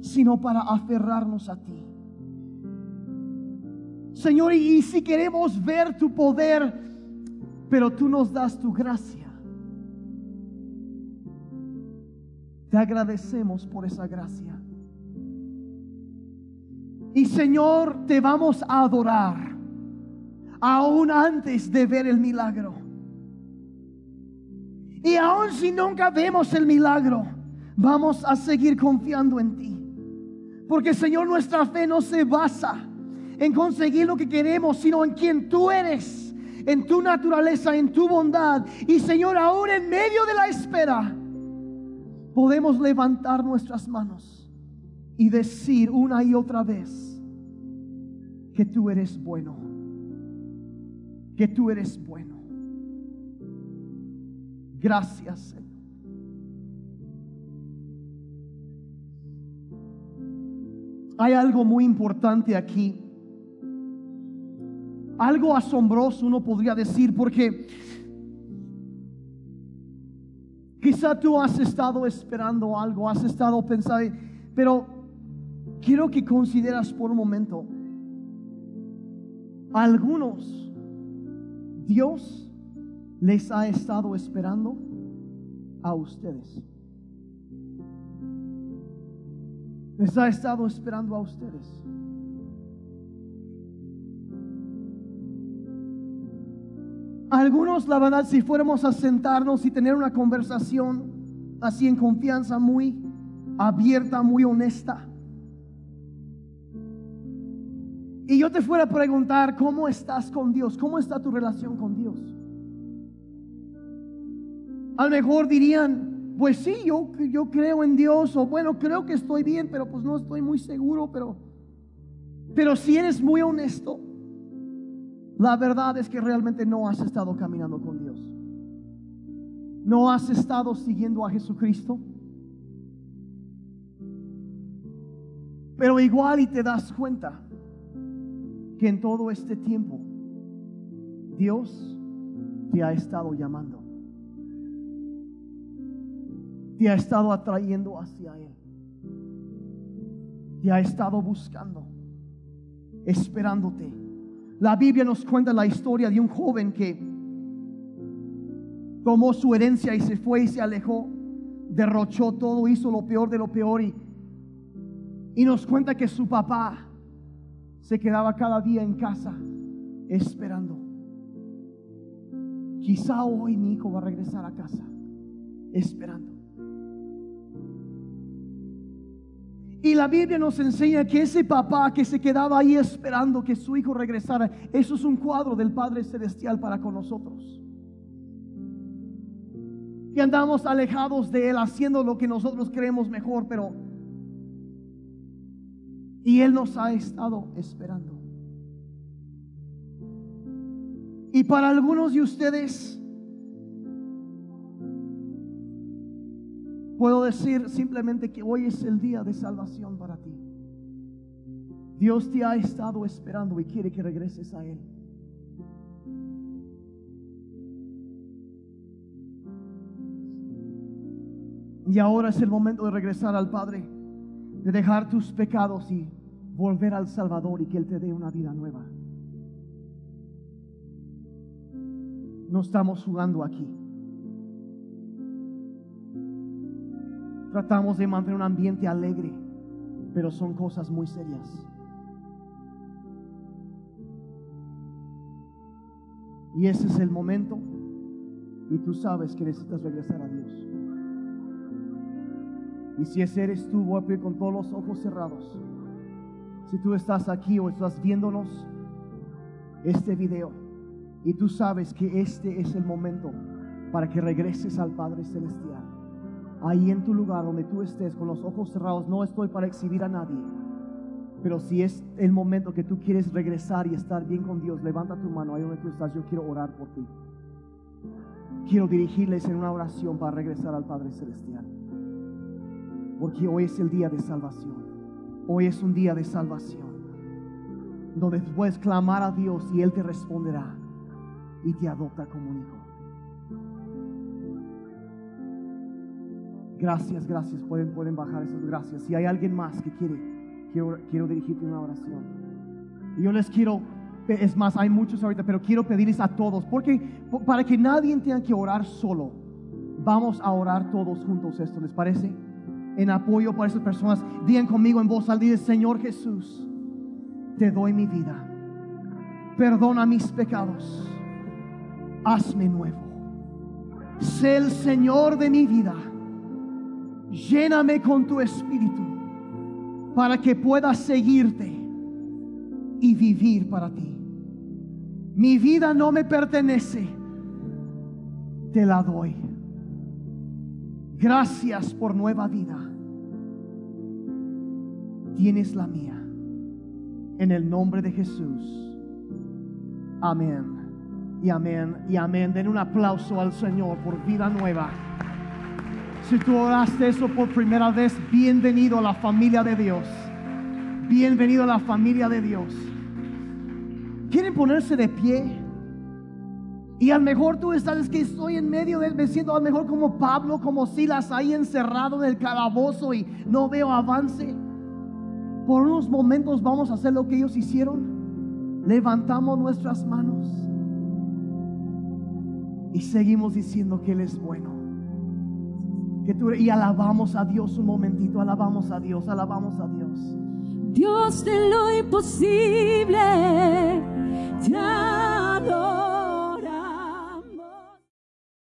sino para aferrarnos a ti. Señor, y si queremos ver tu poder, pero tú nos das tu gracia. Te agradecemos por esa gracia. Y Señor, te vamos a adorar aún antes de ver el milagro. Y aún si nunca vemos el milagro, vamos a seguir confiando en ti. Porque Señor, nuestra fe no se basa en conseguir lo que queremos, sino en quien tú eres, en tu naturaleza, en tu bondad. Y Señor, aún en medio de la espera, podemos levantar nuestras manos y decir una y otra vez que tú eres bueno, que tú eres bueno. Gracias, Señor. Hay algo muy importante aquí. Algo asombroso uno podría decir porque Quizá tú has estado esperando algo, has estado pensando, pero quiero que consideras por un momento, algunos Dios les ha estado esperando a ustedes. Les ha estado esperando a ustedes. Algunos, la verdad, si fuéramos a sentarnos y tener una conversación así en confianza, muy abierta, muy honesta, y yo te fuera a preguntar, ¿cómo estás con Dios? ¿Cómo está tu relación con Dios? A lo mejor dirían, pues sí, yo, yo creo en Dios, o bueno, creo que estoy bien, pero pues no estoy muy seguro, pero, pero si eres muy honesto, la verdad es que realmente no has estado caminando con Dios. No has estado siguiendo a Jesucristo. Pero igual y te das cuenta que en todo este tiempo Dios te ha estado llamando. Te ha estado atrayendo hacia Él. Te ha estado buscando, esperándote. La Biblia nos cuenta la historia de un joven que tomó su herencia y se fue y se alejó, derrochó todo, hizo lo peor de lo peor y, y nos cuenta que su papá se quedaba cada día en casa esperando. Quizá hoy mi hijo va a regresar a casa esperando. Y la Biblia nos enseña que ese papá que se quedaba ahí esperando que su hijo regresara, eso es un cuadro del Padre Celestial para con nosotros. Y andamos alejados de Él haciendo lo que nosotros creemos mejor, pero... Y Él nos ha estado esperando. Y para algunos de ustedes, puedo decir simplemente que hoy es el día de salvación para ti. Dios te ha estado esperando y quiere que regreses a Él. Y ahora es el momento de regresar al Padre, de dejar tus pecados y volver al Salvador y que Él te dé una vida nueva. No estamos jugando aquí. Tratamos de mantener un ambiente alegre, pero son cosas muy serias. Y ese es el momento y tú sabes que necesitas regresar a Dios. Y si ese eres tú, voy a pedir con todos los ojos cerrados. Si tú estás aquí o estás viéndonos este video y tú sabes que este es el momento para que regreses al Padre Celestial. Ahí en tu lugar donde tú estés con los ojos cerrados, no estoy para exhibir a nadie. Pero si es el momento que tú quieres regresar y estar bien con Dios, levanta tu mano ahí donde tú estás. Yo quiero orar por ti. Quiero dirigirles en una oración para regresar al Padre Celestial. Porque hoy es el día de salvación. Hoy es un día de salvación. Donde puedes clamar a Dios y Él te responderá y te adopta como un hijo. Gracias, gracias. Pueden, pueden bajar esas gracias. Si hay alguien más que quiere, quiero, quiero dirigirte una oración. Y yo les quiero, es más, hay muchos ahorita, pero quiero pedirles a todos, porque para que nadie tenga que orar solo, vamos a orar todos juntos esto, ¿les parece? en apoyo para esas personas. Digan conmigo en voz alta, dice, Señor Jesús, te doy mi vida. Perdona mis pecados. Hazme nuevo. Sé el Señor de mi vida. Lléname con tu espíritu para que pueda seguirte y vivir para ti. Mi vida no me pertenece, te la doy. Gracias por nueva vida. Tienes la mía. En el nombre de Jesús. Amén. Y amén. Y amén. Den un aplauso al Señor por vida nueva. Si tú oraste eso por primera vez, bienvenido a la familia de Dios. Bienvenido a la familia de Dios. ¿Quieren ponerse de pie? Y a lo mejor tú estás, es que estoy en medio del, me siento a lo mejor como Pablo, como Silas ahí encerrado en el calabozo y no veo avance. Por unos momentos vamos a hacer lo que ellos hicieron. Levantamos nuestras manos y seguimos diciendo que Él es bueno. Y alabamos a Dios un momentito, alabamos a Dios, alabamos a Dios. Dios de lo imposible, te.